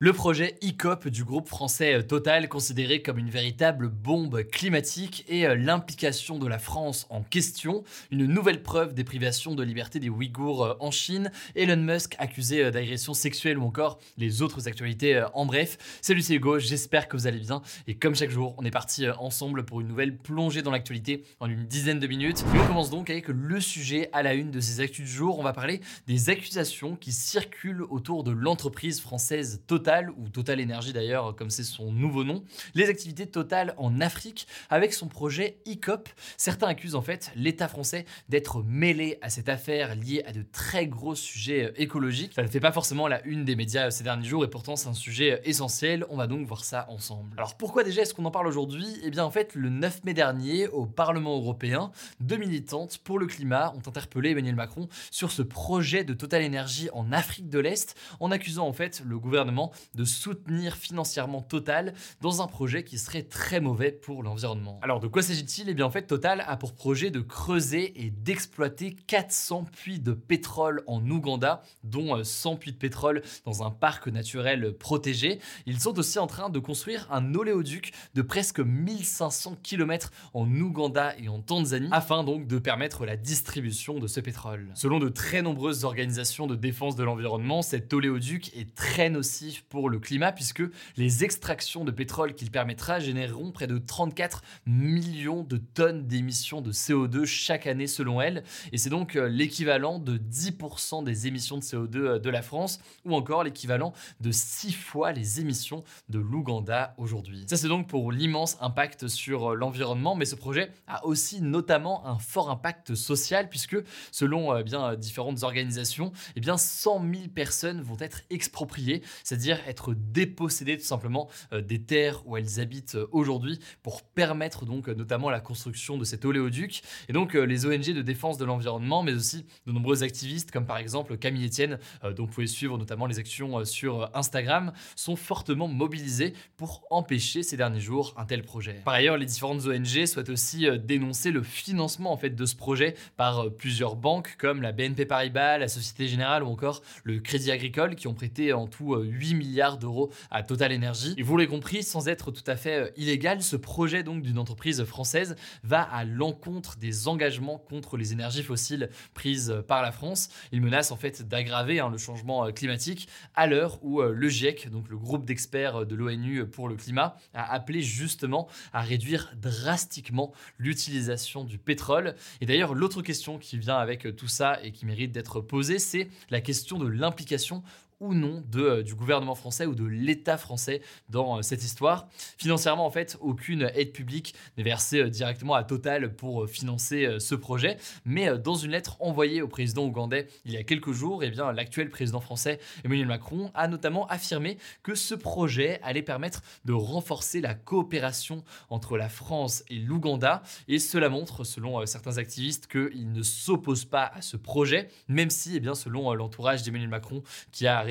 Le projet ICOP du groupe français euh, Total, considéré comme une véritable bombe climatique, et euh, l'implication de la France en question, une nouvelle preuve des privations de liberté des Ouïghours euh, en Chine, Elon Musk accusé d'agression sexuelle ou encore les autres actualités en bref. Salut c'est Hugo, j'espère que vous allez bien et comme chaque jour, on est parti ensemble pour une nouvelle plongée dans l'actualité en une dizaine de minutes. Et on commence donc avec le sujet à la une de ces actus du jour. On va parler des accusations qui circulent autour de l'entreprise française Total ou Total Energy d'ailleurs, comme c'est son nouveau nom, les activités Total en Afrique avec son projet ICOP. Certains accusent en fait l'État français d'être mêlé à cette affaire liée à de très gros sujets euh, écologiques. Ça ne fait pas forcément la une des médias euh, ces derniers jours et pourtant c'est un sujet euh, essentiel. On va donc voir ça ensemble. Alors pourquoi déjà est-ce qu'on en parle aujourd'hui? Eh bien en fait le 9 mai dernier au Parlement européen, deux militantes pour le climat ont interpellé Emmanuel Macron sur ce projet de Total Energy en Afrique de l'Est en accusant en fait le gouvernement de soutenir financièrement Total dans un projet qui serait très mauvais pour l'environnement. Alors de quoi s'agit-il? Eh bien en fait Total a pour projet de creuser et d'exploiter 400 puits de pétrole en Ouganda, dont 100 euh, puits de pétrole dans un parc naturel protégé. Ils sont aussi en train de construire un oléoduc de presque 1500 km en Ouganda et en Tanzanie afin donc de permettre la distribution de ce pétrole. Selon de très nombreuses organisations de défense de l'environnement, cet oléoduc est très nocif pour le climat puisque les extractions de pétrole qu'il permettra généreront près de 34 millions de tonnes d'émissions de CO2 chaque année selon elle. Et c'est donc euh, l'équivalent de 10% des émissions de CO2 euh, de la France ou encore l'équivalent de 6 fois les émissions de l'Ouganda aujourd'hui. Ça c'est donc pour l'immense impact sur euh, l'environnement, mais ce projet a aussi notamment un fort impact social puisque selon bien différentes organisations, eh bien 100 000 personnes vont être expropriées, c'est-à-dire être déposséder tout simplement euh, des terres où elles habitent euh, aujourd'hui pour permettre donc euh, notamment la construction de cet oléoduc. Et donc les ONG de défense de l'environnement, mais aussi de nombreux activistes comme par exemple Camille Etienne, dont vous pouvez suivre notamment les actions sur Instagram, sont fortement mobilisés pour empêcher ces derniers jours un tel projet. Par ailleurs, les différentes ONG souhaitent aussi dénoncer le financement en fait de ce projet par plusieurs banques comme la BNP Paribas, la Société Générale ou encore le Crédit Agricole qui ont prêté en tout 8 milliards d'euros à Total Energy. Et vous l'avez compris, sans être tout à fait euh, illégal, ce projet donc d'une entreprise française va à l'encontre des engagements contre les énergies fossiles prises par la France. Il menace en fait d'aggraver hein, le changement euh, climatique à l'heure où euh, le GIEC, donc le groupe d'experts de l'ONU pour le climat, a appelé justement à réduire drastiquement l'utilisation du pétrole. Et d'ailleurs, l'autre question qui vient avec tout ça et qui mérite d'être posée, c'est la question de l'implication ou non de, euh, du gouvernement français ou de l'État français dans euh, cette histoire. Financièrement, en fait, aucune aide publique n'est versée euh, directement à Total pour financer ce projet. Mais dans une lettre envoyée au président ougandais il y a quelques jours, eh l'actuel président français Emmanuel Macron a notamment affirmé que ce projet allait permettre de renforcer la coopération entre la France et l'Ouganda. Et cela montre, selon certains activistes, qu'il ne s'oppose pas à ce projet, même si, eh bien, selon l'entourage d'Emmanuel Macron, qui a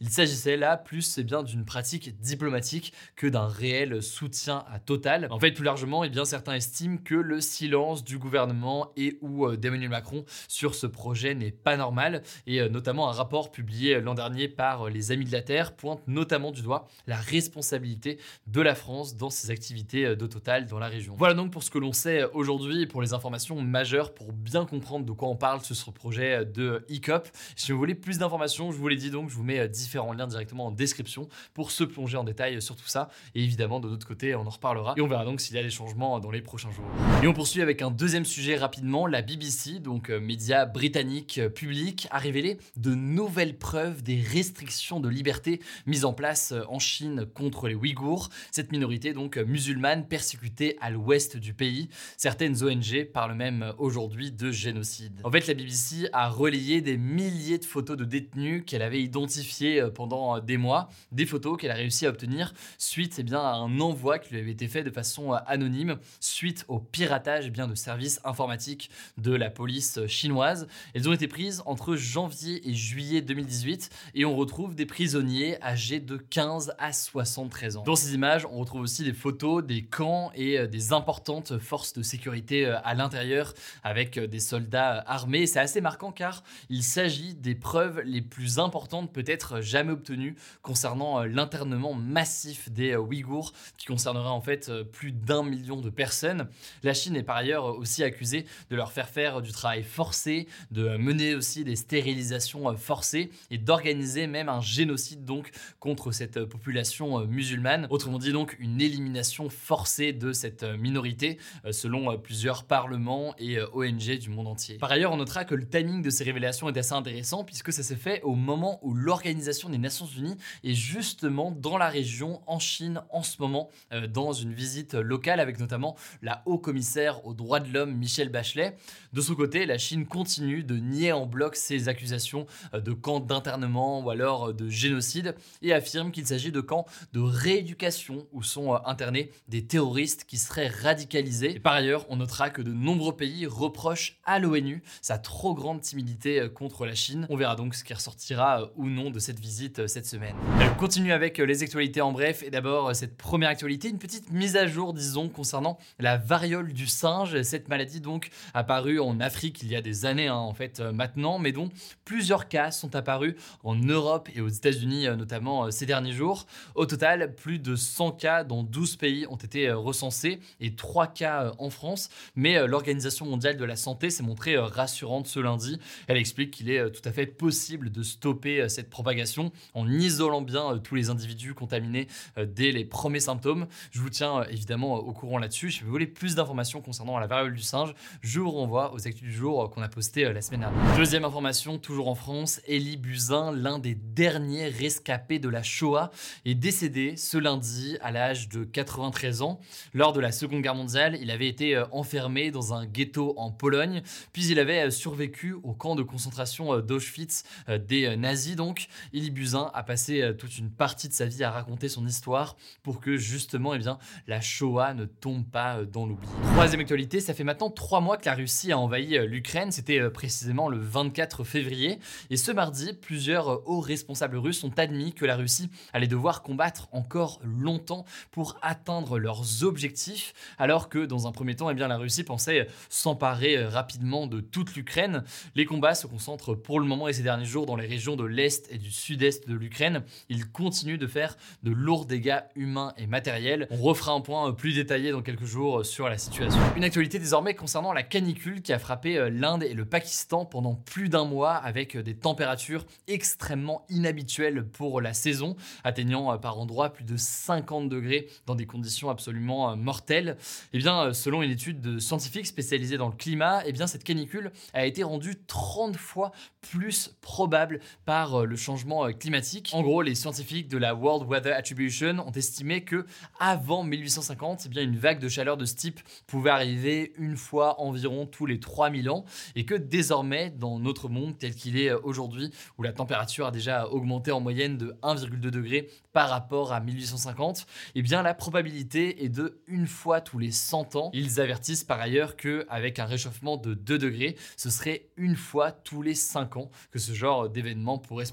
Il s'agissait là plus eh bien d'une pratique diplomatique que d'un réel soutien à Total. En fait, plus largement, eh bien, certains estiment que le silence du gouvernement et ou euh, d'Emmanuel Macron sur ce projet n'est pas normal. Et euh, notamment un rapport publié l'an dernier par euh, les Amis de la Terre pointe notamment du doigt la responsabilité de la France dans ses activités de Total dans la région. Voilà donc pour ce que l'on sait aujourd'hui et pour les informations majeures pour bien comprendre de quoi on parle sur ce projet de ICOP. Si vous voulez plus d'informations, je vous l'ai dit donc je vous mets différents liens directement en description pour se plonger en détail sur tout ça. Et évidemment, de l'autre côté, on en reparlera et on verra donc s'il y a des changements dans les prochains jours. Et on poursuit avec un deuxième sujet rapidement. La BBC, donc média britannique public, a révélé de nouvelles preuves des restrictions de liberté mises en place en Chine contre les Ouïghours, cette minorité donc musulmane persécutée à l'ouest du pays. Certaines ONG parlent même aujourd'hui de génocide. En fait, la BBC a relayé des milliers de photos de détenus qu'elle avait identifiées euh, pendant euh, des mois, des photos qu'elle a réussi à obtenir suite eh bien, à un envoi qui lui avait été fait de façon euh, anonyme suite au piratage eh bien, de services informatiques de la police chinoise. Elles ont été prises entre janvier et juillet 2018 et on retrouve des prisonniers âgés de 15 à 73 ans. Dans ces images, on retrouve aussi des photos des camps et des importantes forces de sécurité à l'intérieur avec des soldats armés. C'est assez marquant car il s'agit des preuves les plus importantes peut-être jamais obtenues concernant euh, l'internement massif des euh, Ouïghours qui concernera en fait euh, plus d'un million de personnes. La Chine est par ailleurs aussi accusée de leur faire faire du travail forcé, de mener aussi des stérilisations forcées et d'organiser même un génocide donc contre cette population musulmane. Autrement dit donc une élimination forcée de cette minorité selon plusieurs parlements et ONG du monde entier. Par ailleurs, on notera que le timing de ces révélations est assez intéressant puisque ça s'est fait au moment où l'Organisation des Nations Unies est justement dans la région en Chine en ce moment euh, dans une visite locale avec notamment la haut-commissaire aux droits de l'homme Michelle Bachelet. De son côté, la Chine continue de nier en bloc ces accusations euh, de camps d'internement ou alors euh, de génocide et affirme qu'il s'agit de camps de rééducation où sont internés des terroristes qui seraient radicalisés. Par ailleurs, on notera que de nombreux pays reprochent à l'ONU sa trop grande timidité contre la Chine. On verra donc ce qui ressortira ou non de cette visite euh, cette semaine. On continue avec les actualités en bref et d'abord cette première actualité, une petite mise à jour disons concernant la variole du singe, cette maladie donc apparue en Afrique il y a des années hein, en fait maintenant, mais dont plusieurs cas sont apparus en Europe et aux États-Unis notamment ces derniers jours. Au total, plus de 100 cas dans 12 pays ont été recensés et 3 cas en France, mais l'Organisation mondiale de la santé s'est montrée rassurante ce lundi. Elle explique qu'il est euh, tout à fait possible de stopper euh, cette propagation en isolant bien euh, tous les individus contaminés dès les premiers symptômes. Je vous tiens évidemment au courant là-dessus. Si vous voulez plus d'informations concernant la variole du singe, je vous renvoie aux actus du jour qu'on a posté la semaine dernière. Deuxième information, toujours en France, Elie Buzyn, l'un des derniers rescapés de la Shoah, est décédé ce lundi à l'âge de 93 ans. Lors de la Seconde Guerre mondiale, il avait été enfermé dans un ghetto en Pologne, puis il avait survécu au camp de concentration euh, d'Auschwitz euh, des euh, nazis. Donc, Elie Buzyn a passé toute une partie de sa vie à raconter son histoire pour que justement, eh bien, la Shoah ne tombe pas dans l'oubli. Troisième actualité, ça fait maintenant trois mois que la Russie a envahi l'Ukraine. C'était précisément le 24 février. Et ce mardi, plusieurs hauts responsables russes ont admis que la Russie allait devoir combattre encore longtemps pour atteindre leurs objectifs, alors que dans un premier temps, eh bien, la Russie pensait s'emparer rapidement de toute l'Ukraine. Les combats se concentrent pour le moment et ces derniers jours dans les régions de l'Est et du Sud-Est de l'Ukraine. Ils continuent de faire de lourds dégâts humains et matériels. On refera un point plus détaillé dans quelques jours sur la situation. Une actualité désormais concernant la canicule qui a frappé euh, l'Inde et le Pakistan pendant plus d'un mois avec euh, des températures extrêmement inhabituelles pour la saison, atteignant euh, par endroits plus de 50 degrés dans des conditions absolument mortelles. Et eh bien, selon une étude de scientifiques spécialisés dans le climat, et eh bien, cette canicule a été rendue 30 fois plus probable par euh, le changement euh, climatique. En gros, les scientifiques de la World Weather Attribution ont estimé que avant 1850, eh bien une vague de chaleur de ce type pouvait arriver une fois environ tous les 3000 ans et que désormais dans notre monde tel qu'il est euh, aujourd'hui où la température a déjà augmenté en moyenne de 1,2 degré par rapport à 1850, eh bien la probabilité est de une fois tous les 100 ans. Ils avertissent par ailleurs que avec un réchauffement de 2 degrés, ce serait une fois tous les 5 ans que ce genre d'événement pourrait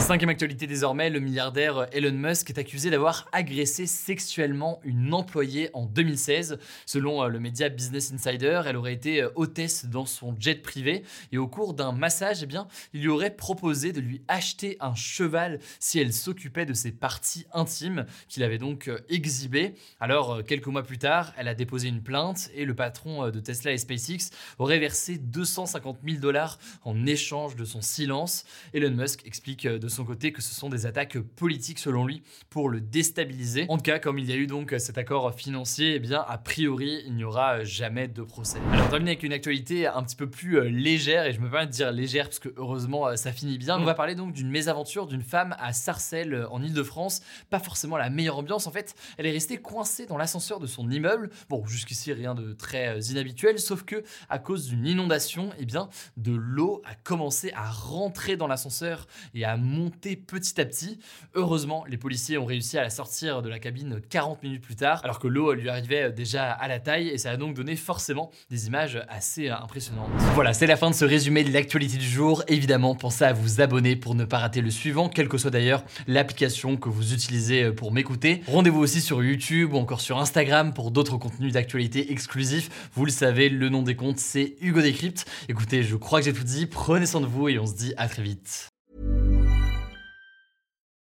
Cinquième actualité désormais, le milliardaire Elon Musk est accusé d'avoir agressé sexuellement une employée en 2016. Selon euh, le média Business Insider, elle aurait été euh, hôtesse dans son jet privé et au cours d'un massage, eh bien, il lui aurait proposé de lui acheter un cheval si elle s'occupait de ses parties intimes qu'il avait donc euh, exhibées. Alors, quelques mois plus tard, elle a déposé une plainte et le patron de Tesla et SpaceX aurait versé 250 000 dollars en échange de son silence. Elon Musk explique de son côté que ce sont des attaques politiques selon lui pour le déstabiliser. En tout cas, comme il y a eu donc cet accord financier, eh bien a priori il n'y aura jamais de procès. Alors terminer avec une actualité un petit peu plus légère et je me permets de dire légère parce que heureusement ça finit bien. On va parler donc d'une mésaventure d'une femme à Sarcelles en Ile-de-France. Pas forcément la meilleure ambiance en fait. Elle est restée coincée dans l'ascenseur de son immeuble. Bon, jusqu'ici rien de très inhabituel, sauf que à cause d'une inondation, eh bien de l'eau a commencé à rentrer dans l'ascenseur et à monter petit à petit. Heureusement, les policiers ont réussi à la sortir de la cabine 40 minutes plus tard, alors que l'eau lui arrivait déjà à la taille et ça a donc donné forcément des images assez impressionnantes. Voilà, c'est la fin de ce résumé de l'actualité du jour. Évidemment, pensez à vous abonner pour ne pas rater le suivant, quelle que soit d'ailleurs l'application que vous utilisez pour m'écouter. Rendez-vous aussi sur YouTube ou encore sur Instagram pour d'autres contenus d'actualité exclusifs. Vous le savez, le nom des comptes, c'est Hugo Décrypte. Écoutez, je crois que j'ai tout dit. Prenez soin de vous et on se dit à très vite.